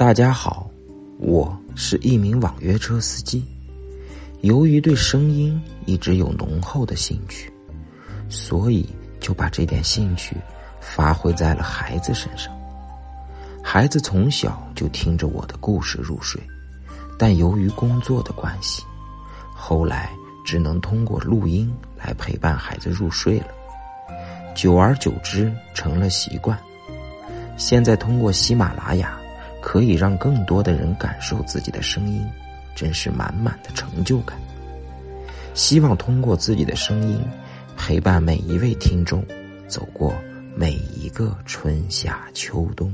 大家好，我是一名网约车司机。由于对声音一直有浓厚的兴趣，所以就把这点兴趣发挥在了孩子身上。孩子从小就听着我的故事入睡，但由于工作的关系，后来只能通过录音来陪伴孩子入睡了。久而久之，成了习惯。现在通过喜马拉雅。可以让更多的人感受自己的声音，真是满满的成就感。希望通过自己的声音，陪伴每一位听众，走过每一个春夏秋冬。